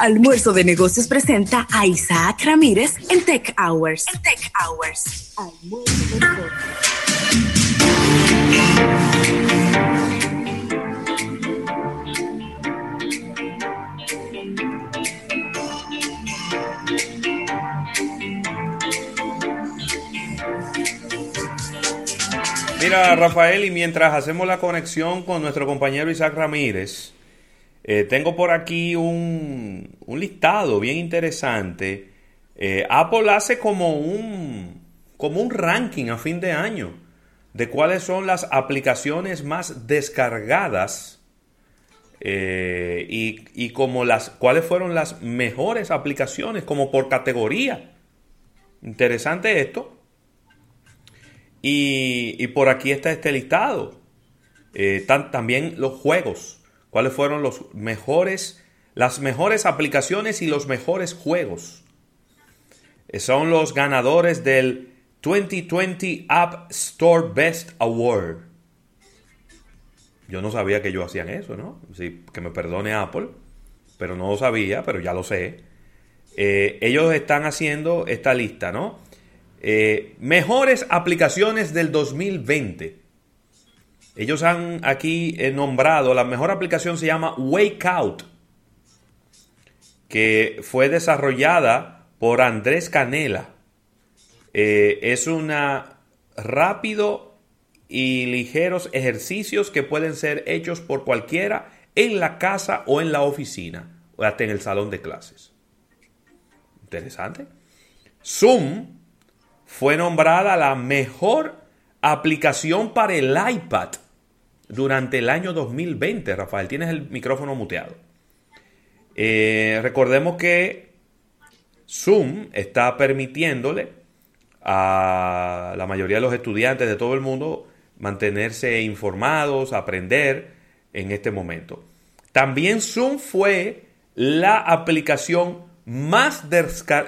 Almuerzo de Negocios presenta a Isaac Ramírez en Tech Hours. En Tech Hours. Mira, Rafael, y mientras hacemos la conexión con nuestro compañero Isaac Ramírez, eh, tengo por aquí un, listado bien interesante. Eh, Apple hace como un, como un ranking a fin de año de cuáles son las aplicaciones más descargadas eh, y, y, como las cuáles fueron las mejores aplicaciones como por categoría. Interesante esto. Y, por aquí está este listado. también los juegos cuáles fueron los mejores, las mejores aplicaciones y los mejores juegos. Son los ganadores del 2020 App Store Best Award. Yo no sabía que ellos hacían eso, ¿no? Sí, que me perdone Apple, pero no lo sabía, pero ya lo sé. Eh, ellos están haciendo esta lista, ¿no? Eh, mejores aplicaciones del 2020. Ellos han aquí eh, nombrado, la mejor aplicación se llama Wake Out, que fue desarrollada por Andrés Canela. Eh, es una rápido y ligeros ejercicios que pueden ser hechos por cualquiera en la casa o en la oficina, o hasta en el salón de clases. Interesante. Zoom fue nombrada la mejor aplicación para el iPad durante el año 2020. Rafael, tienes el micrófono muteado. Eh, recordemos que Zoom está permitiéndole a la mayoría de los estudiantes de todo el mundo mantenerse informados, aprender en este momento. También Zoom fue la aplicación más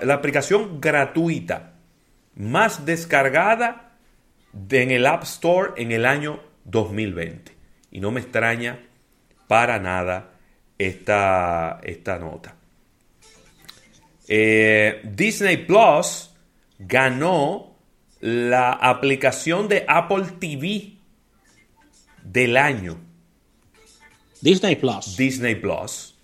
la aplicación gratuita más descargada en el App Store en el año 2020. Y no me extraña para nada esta, esta nota. Eh, Disney Plus ganó la aplicación de Apple TV del año. Disney Plus. Disney Plus.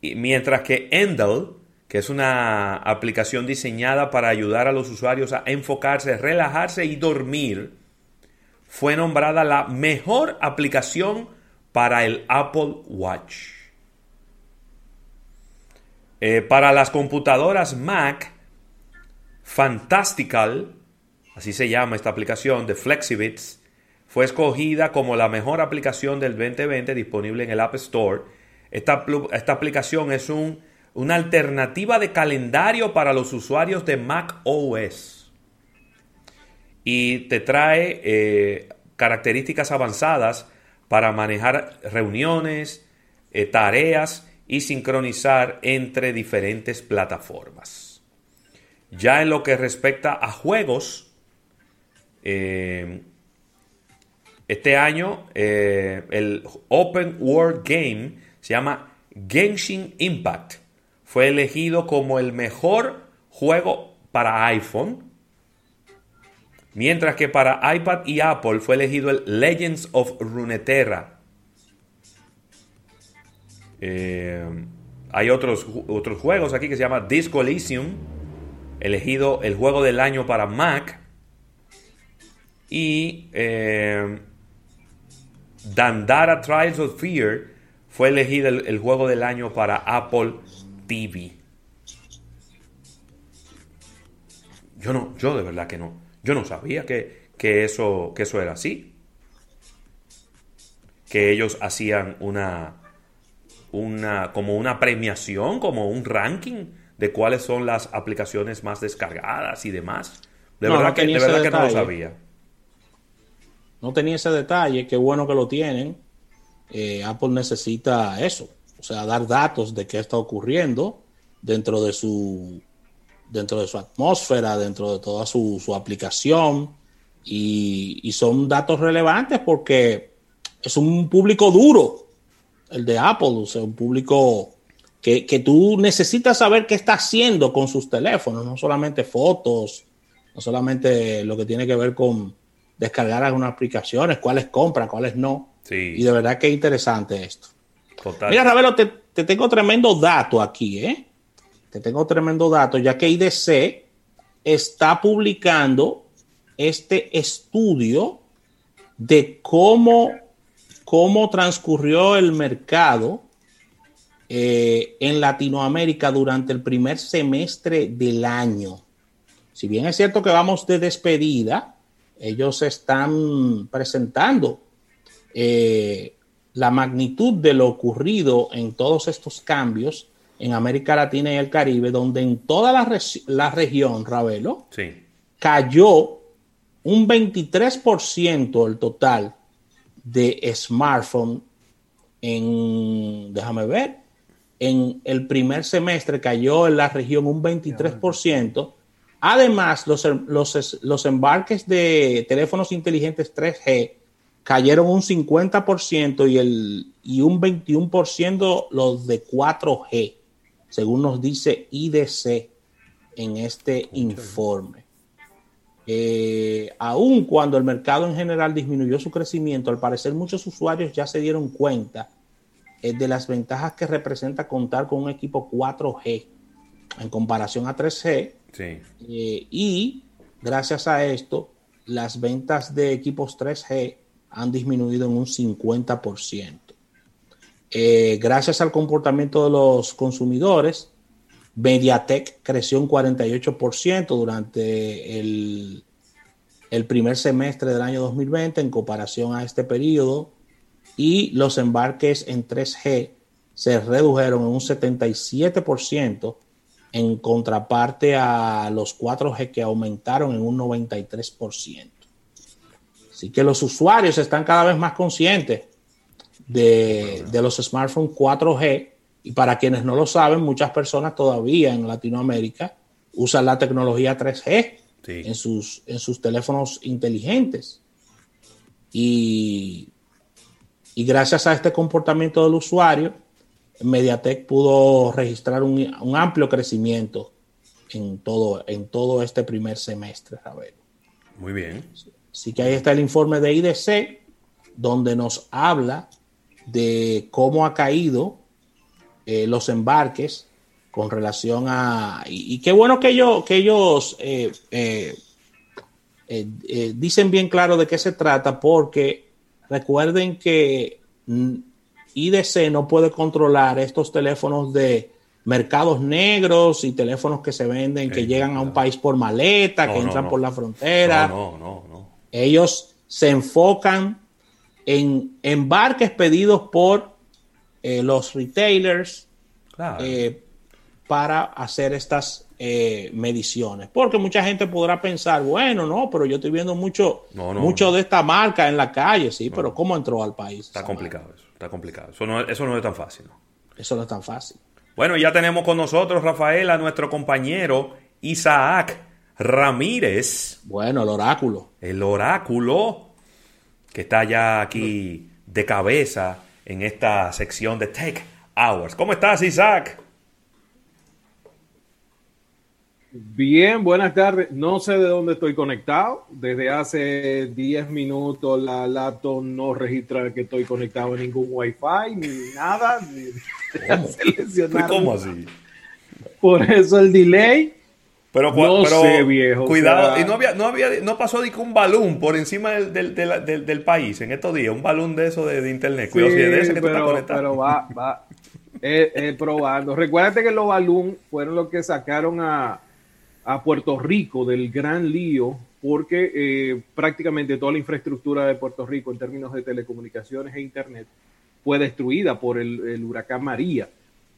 Y mientras que Endel, que es una aplicación diseñada para ayudar a los usuarios a enfocarse, relajarse y dormir, fue nombrada la mejor aplicación para el Apple Watch. Eh, para las computadoras Mac, Fantastical, así se llama esta aplicación de Flexibits, fue escogida como la mejor aplicación del 2020 disponible en el App Store. Esta, aplicación es un, una alternativa de calendario para los usuarios de Mac OS y te trae eh, características avanzadas para manejar reuniones, eh, tareas y sincronizar entre diferentes plataformas. Ya en lo que respecta a juegos, eh, este año el Open World Game se llama Genshin Impact. Fue elegido como el mejor juego para iPhone Mientras que para iPad y Apple fue elegido el Legends of Runeterra. Eh, hay otros, otros juegos aquí que se llama Disco elegido el juego del año para Mac. Y eh, Dandara Trials of Fear fue elegido el, el juego del año para Apple TV. Yo no, yo de verdad que no. Yo no sabía que, eso, que eso era así. Que ellos hacían una, una, como una premiación, como un ranking de cuáles son las aplicaciones más descargadas y demás. De verdad, que, de verdad que no lo sabía. No tenía ese detalle, qué bueno que lo tienen. Eh, Apple necesita eso, o sea, dar datos de qué está ocurriendo dentro de su dentro de su atmósfera, dentro de toda su, aplicación, y, son datos relevantes porque es un público duro, el de Apple, o sea, un público que, que, tú necesitas saber qué está haciendo con sus teléfonos, no solamente fotos, no solamente lo que tiene que ver con descargar algunas aplicaciones, cuáles compra, cuáles no. Y de verdad que es interesante esto. Mira, Ravelo, te, te, tengo tremendo dato aquí, ¿eh? Te tengo tremendo dato, ya que IDC está publicando este estudio de cómo, cómo transcurrió el mercado eh, en Latinoamérica durante el primer semestre del año. Si bien es cierto que vamos de despedida, ellos están presentando eh, la magnitud de lo ocurrido en todos estos cambios en América Latina y el Caribe, donde en toda la, región, Ravelo, cayó un 23% el total de smartphone en, déjame ver, en el primer semestre cayó en la región un 23%. Además, los, los, los embarques de teléfonos inteligentes 3G cayeron un 50% y, el, y un 21% los de 4G, según nos dice IDC en este informe. Eh, aun cuando el mercado en general disminuyó su crecimiento, al parecer muchos usuarios ya se dieron cuenta eh, de las ventajas que representa contar con un equipo 4G en comparación a 3G. Eh, y gracias a esto, las ventas de equipos 3G han disminuido en un 50%. Gracias al comportamiento de los consumidores, Mediatek creció un 48% durante el, el, primer semestre del año 2020 en comparación a este periodo y los embarques en 3G se redujeron en un 77% en contraparte a los 4G que aumentaron en un 93%. Así que los usuarios están cada vez más conscientes de, de los smartphones 4G y para quienes no lo saben, muchas personas todavía en Latinoamérica usan la tecnología 3G en, sus, en sus teléfonos inteligentes. Y, y gracias a este comportamiento del usuario, Mediatek pudo registrar un, amplio crecimiento en todo, en todo este primer semestre, Muy bien. Así que ahí está el informe de IDC, donde nos habla de cómo ha caído eh, los embarques con relación a... Y, qué bueno que ellos, que ellos eh, eh, dicen bien claro de qué se trata, porque recuerden que IDC no puede controlar estos teléfonos de mercados negros y teléfonos que se venden, que llegan a un país por maleta, que entran por la frontera. No, no, no. Ellos se enfocan en embarques pedidos por eh, los retailers eh, para hacer estas eh, mediciones. Porque mucha gente podrá pensar, bueno, no, pero yo estoy viendo mucho, mucho de esta marca en la calle, sí, pero ¿cómo entró al país? Está complicado eso, está complicado. Eso no, eso no es tan fácil. Eso no es tan fácil. Bueno, ya tenemos con nosotros, Rafael, a nuestro compañero Isaac Ramírez. Bueno, el oráculo. El oráculo, que está ya aquí de cabeza en esta sección de Tech Hours. ¿Cómo estás, Isaac? Bien, buenas tardes. No sé de dónde estoy conectado. Desde hace 10 minutos la laptop no registra que estoy conectado a ningún wifi ni nada. ¿Cómo? ¿Cómo así? Por eso el delay. Pero, no sé, viejo. Cuidado, y no había, no había, no pasó de un balón por encima del, del, del, país en estos días, un balón de eso de, internet. Cuidado, si es de ese que pero, conectado. Pero va, va eh, eh, probando. Recuérdate que los balón fueron los que sacaron a, a Puerto Rico del gran lío, porque eh, prácticamente toda la infraestructura de Puerto Rico en términos de telecomunicaciones e internet fue destruida por el, el huracán María.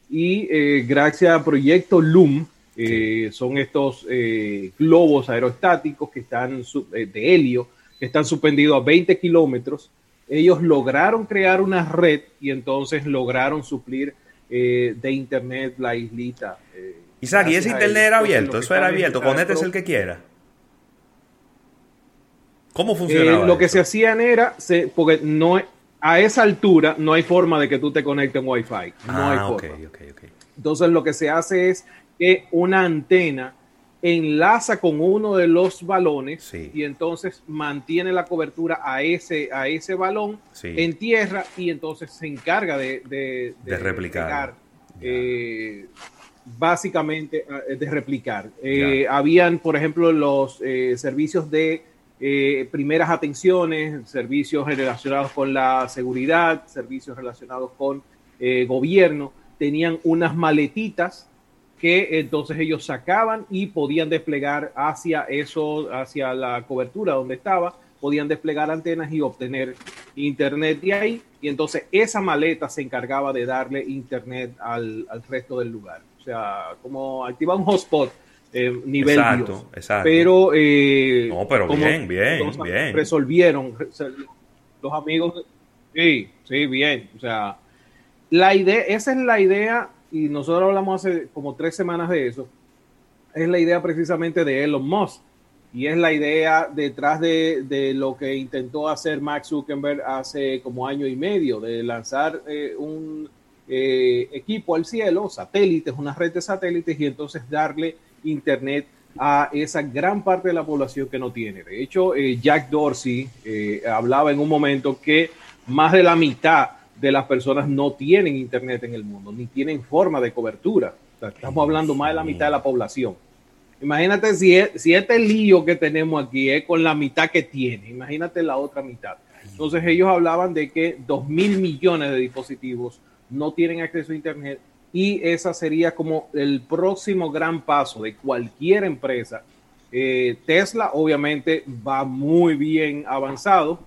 Y gracias al proyecto LUM, eh, son estos eh, globos aerostáticos que están eh, de helio, que están suspendidos a 20 kilómetros. Ellos lograron crear una red y entonces lograron suplir de internet la islita. Isaac, ¿y ese internet era abierto? Eso era abierto. es el que quiera. ¿Cómo funcionaba? lo que se hacían era, porque no, a esa altura no hay forma de que tú te conectes en Wi-Fi. No hay ah, forma. Entonces lo que se hace es que una antena enlaza con uno de los balones y entonces mantiene la cobertura a ese, a ese balón en tierra y entonces se encarga de, de, replicar. Eh, básicamente eh, de replicar. Eh, habían, por ejemplo, los servicios de primeras atenciones, servicios relacionados con la seguridad, servicios relacionados con gobierno, tenían unas maletitas que entonces ellos sacaban y podían desplegar hacia eso, hacia la cobertura donde estaba, podían desplegar antenas y obtener internet de ahí. Y entonces esa maleta se encargaba de darle internet al, resto del lugar. O sea, como activar un hotspot eh, nivel exacto, exacto. Pero, eh, no, pero bien, bien, bien. Resolvieron los amigos. Sí, sí, bien. O sea, la idea, esa es la idea y nosotros hablamos hace como tres semanas de eso, es la idea precisamente de Elon Musk. Y es la idea detrás de, lo que intentó hacer Max Zuckerberg hace como año y medio, de lanzar eh, un eh, equipo al cielo, satélites, una red de satélites, y entonces darle internet a esa gran parte de la población que no tiene. De hecho, eh, Jack Dorsey hablaba en un momento que más de la mitad de las personas no tienen internet en el mundo, ni tienen forma de cobertura. estamos hablando más de la mitad de la población. Imagínate si, si este lío que tenemos aquí es con la mitad que tiene, imagínate la otra mitad. Entonces ellos hablaban de que dos mil millones de dispositivos no tienen acceso a Internet y esa sería como el próximo gran paso de cualquier empresa. Eh, Tesla obviamente va muy bien avanzado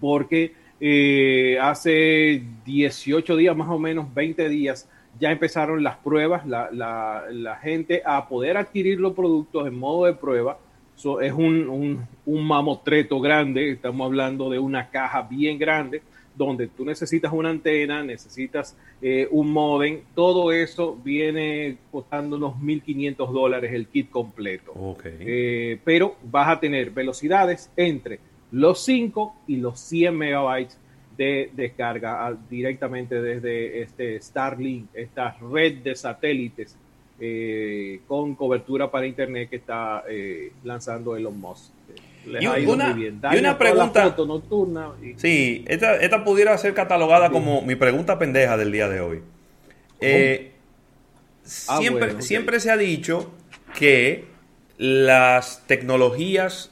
porque eh, hace 18 días, más o menos 20 días, ya empezaron las pruebas, la, gente a poder adquirir los productos en modo de prueba. es un, mamotreto grande, estamos hablando de una caja bien grande, donde tú necesitas una antena, necesitas eh, un modem, todo eso viene costando unos 1.500 dólares el kit completo. Eh, pero vas a tener velocidades entre los 5 y los 100 megabytes de descarga directamente desde este Starlink, esta red de satélites eh, con cobertura para internet que está eh, lanzando Elon Musk. y, una, pregunta nocturna. Sí, esta, pudiera ser catalogada como mi pregunta pendeja del día de hoy. Eh, ah, siempre, siempre se ha dicho que las tecnologías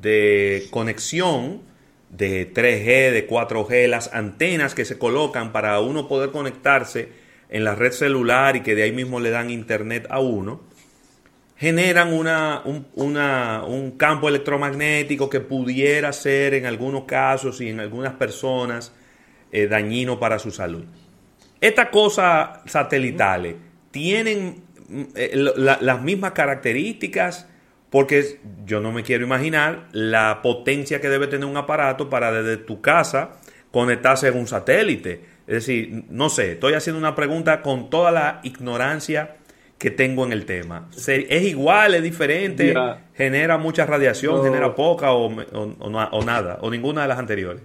de conexión de 3G, de 4G, las antenas que se colocan para uno poder conectarse en la red celular y que de ahí mismo le dan internet a uno, generan una, un, campo electromagnético que pudiera ser en algunos casos y en algunas personas eh, dañino para su salud. Estas cosas satelitales tienen mm, eh, las mismas características porque yo no me quiero imaginar la potencia que debe tener un aparato para desde tu casa conectarse a un satélite. Es decir, no sé, estoy haciendo una pregunta con toda la ignorancia que tengo en el tema. ¿Es igual, es diferente? ¿Genera mucha radiación, genera poca o, nada? ¿O ninguna de las anteriores?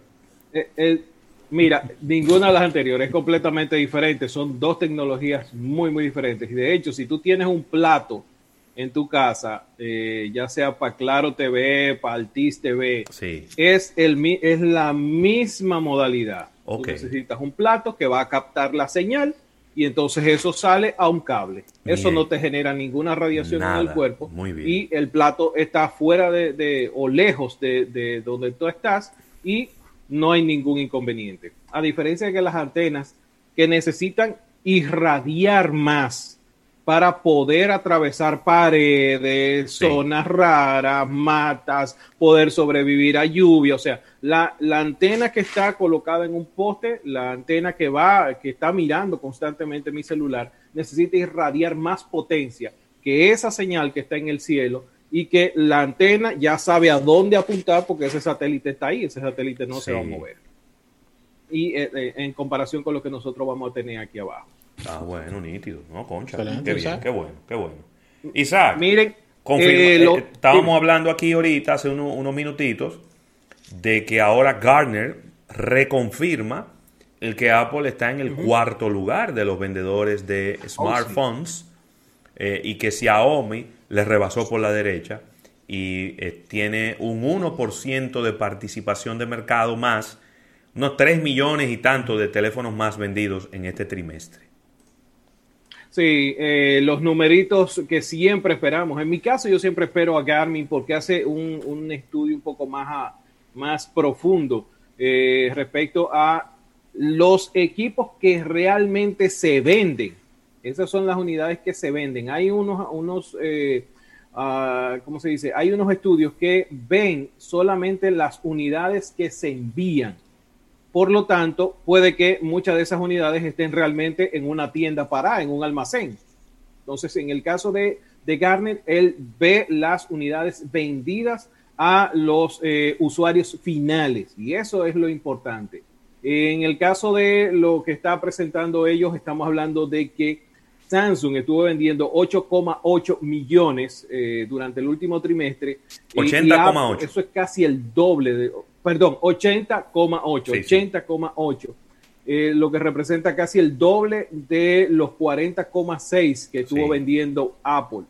Eh, eh, mira, ninguna de las anteriores es completamente diferente. Son dos tecnologías muy, muy diferentes. Y de hecho, si tú tienes un plato en tu casa, eh, ya sea para Claro TV, para Altis TV, es, el, es la misma modalidad. necesitas un plato que va a captar la señal y entonces eso sale a un cable. Eso no te genera ninguna radiación en el cuerpo y el plato está fuera de, o lejos de, de, donde tú estás y no hay ningún inconveniente. A diferencia de que las antenas que necesitan irradiar más para poder atravesar paredes, zonas raras, matas, poder sobrevivir a lluvia. O sea, la, antena que está colocada en un poste, la antena que va, que está mirando constantemente mi celular, necesita irradiar más potencia que esa señal que está en el cielo y que la antena ya sabe a dónde apuntar porque ese satélite está ahí, ese satélite no se va a mover. Y eh, eh, en comparación con lo que nosotros vamos a tener aquí abajo. Ah, bueno, nítido. No, concha. qué bien, qué bueno, qué bueno. Isaac, miren, eh, eh, estábamos hablando aquí ahorita, hace unos minutitos, de que ahora Gartner reconfirma el que Apple está en el cuarto lugar de los vendedores de oh, smartphones eh, y que Xiaomi le rebasó por la derecha y eh, tiene un 1% de participación de mercado más, unos 3 millones y tanto de teléfonos más vendidos en este trimestre. Sí, eh, los numeritos que siempre esperamos. En mi caso, yo siempre espero a Garmin porque hace un, estudio un poco más, más profundo respecto a los equipos que realmente se venden. Esas son las unidades que se venden. Hay unos, unos eh, ah, ¿cómo se dice? Hay unos estudios que ven solamente las unidades que se envían. Por lo tanto, puede que muchas de esas unidades estén realmente en una tienda parada, en un almacén. Entonces, en el caso de, de Garnet, él ve las unidades vendidas a los eh, usuarios finales y eso es lo importante. En el caso de lo que está presentando ellos, estamos hablando de que Samsung estuvo vendiendo 8,8 millones eh, durante el último trimestre. 80,8. Eso es casi el doble de, perdón, 80,8, 80,8. Eh, lo que representa casi el doble de los 40,6 que estuvo vendiendo Apple.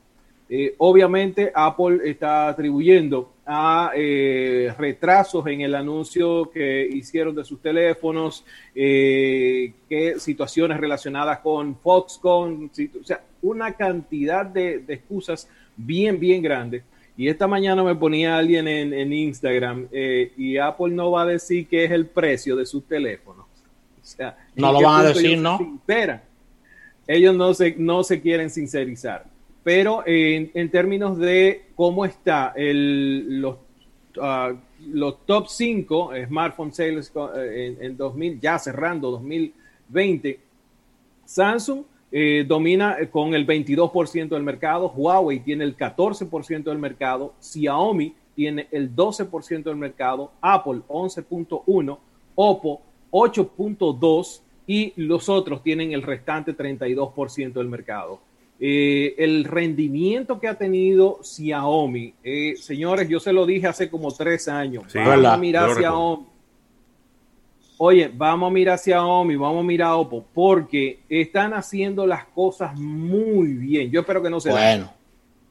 Eh, obviamente Apple está atribuyendo a eh, retrasos en el anuncio que hicieron de sus teléfonos, eh, que situaciones relacionadas con Foxconn, o sea, una cantidad de, excusas bien, bien grandes. Y esta mañana me ponía alguien en, Instagram y Apple no va a decir qué es el precio de sus teléfonos. O sea, no lo van a decir, ¿no? Ellos no se, no se quieren sincerizar pero en, términos de cómo está el, los, ah, los top 5 smartphone sales eh, en, 2000, ya cerrando 2020, Samsung eh, domina con el 22% del mercado, Huawei tiene el 14% del mercado, Xiaomi tiene el 12% del mercado, Apple 11.1, Oppo 8.2 y los otros tienen el restante 32% del mercado. Eh, el rendimiento que ha tenido Xiaomi. Eh, señores, yo se lo dije hace como tres años. a mirar Xiaomi. Oye, vamos a mirar Xiaomi, vamos a mirar Oppo, porque están haciendo las cosas muy bien. Yo espero que no se Bueno,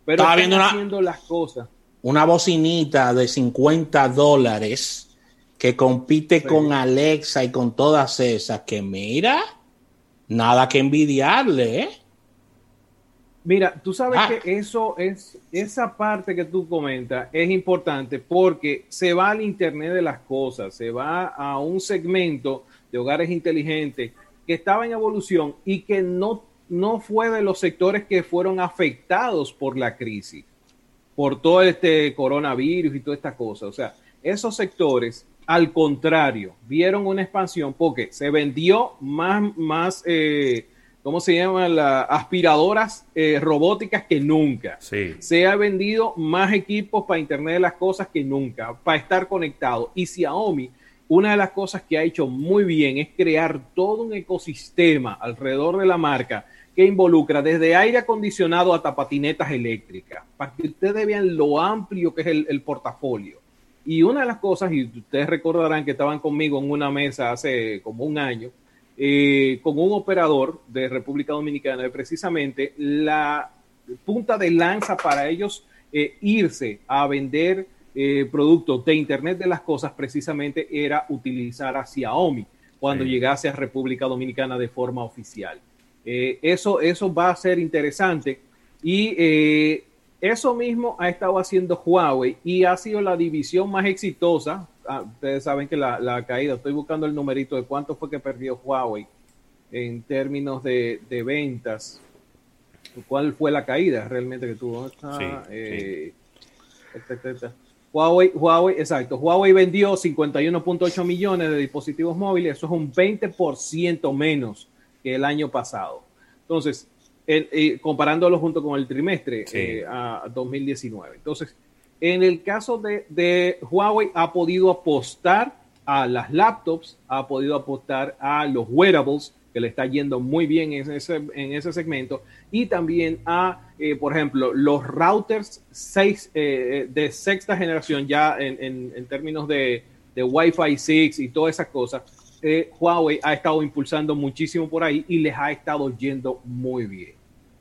pero están viendo haciendo las cosas. Una bocinita de 50 dólares que compite con Alexa y con todas esas, que mira, nada que envidiarle, ¿eh? Mira, tú sabes ah. que eso es, esa parte que tú comentas es importante porque se va al Internet de las cosas, se va a un segmento de hogares inteligentes que estaba en evolución y que no, no fue de los sectores que fueron afectados por la crisis, por todo este coronavirus y toda esta cosa. O sea, esos sectores, al contrario, vieron una expansión porque se vendió más, más eh, ¿cómo se llaman? Las aspiradoras eh, robóticas que nunca. Se ha vendido más equipos para Internet de las Cosas que nunca, para estar conectado. Y Xiaomi, una de las cosas que ha hecho muy bien es crear todo un ecosistema alrededor de la marca que involucra desde aire acondicionado hasta patinetas eléctricas, para que ustedes vean lo amplio que es el, el portafolio. Y una de las cosas, y ustedes recordarán que estaban conmigo en una mesa hace como un año, eh, con un operador de República Dominicana, precisamente la punta de lanza para ellos eh, irse a vender eh, productos de Internet de las Cosas precisamente era utilizar a Xiaomi cuando llegase a República Dominicana de forma oficial. eso, eso va a ser interesante y eso mismo ha estado haciendo Huawei y ha sido la división más exitosa Ah, ustedes saben que la, caída, estoy buscando el numerito de cuánto fue que perdió Huawei en términos de, ventas. ¿Cuál fue la caída realmente que tuvo? Eh, Huawei, Huawei, exacto. Huawei vendió 51.8 millones de dispositivos móviles, eso es un 20% menos que el año pasado. Entonces, eh, comparándolo junto con el trimestre eh, a 2019. Entonces, en el caso de, Huawei ha podido apostar a las laptops, ha podido apostar a los wearables, que le está yendo muy bien en ese, en ese segmento, y también a, eh, por ejemplo, los routers seis, eh, de sexta generación, ya en, términos de, de Wi-Fi 6 y todas esas cosas, eh, Huawei ha estado impulsando muchísimo por ahí y les ha estado yendo muy bien.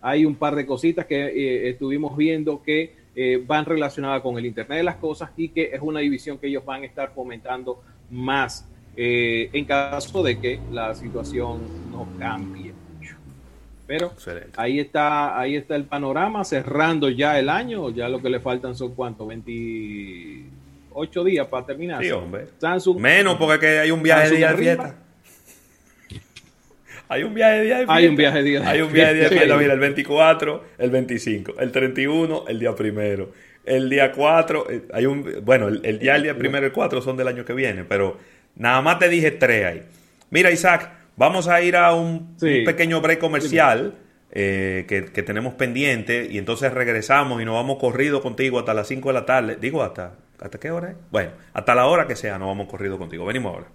Hay un par de cositas que eh, estuvimos viendo que eh, van relacionadas con el Internet de las Cosas y que es una división que ellos van a estar fomentando más en caso de que la situación no cambie mucho. Pero ahí está, ahí está el panorama, cerrando ya el año, ya lo que le faltan son cuánto, 28 días para terminar. Sí. Menos porque hay un viaje de día de fiesta. Hay un viaje de día de fiesta. Hay un viaje de día de Hay un viaje de día de fiesta. Mira, el 24, el 25, el 31, el día primero. El día 4, eh, hay un. Bueno, el, día, el día primero y el 4 son del año que viene, pero nada más te dije tres ahí. Mira, Isaac, vamos a ir a un, pequeño break comercial. Eh, que, que, tenemos pendiente y entonces regresamos y nos vamos corrido contigo hasta las 5 de la tarde. Digo, hasta ¿hasta qué hora es? Bueno, hasta la hora que sea nos vamos corrido contigo. Venimos ahora.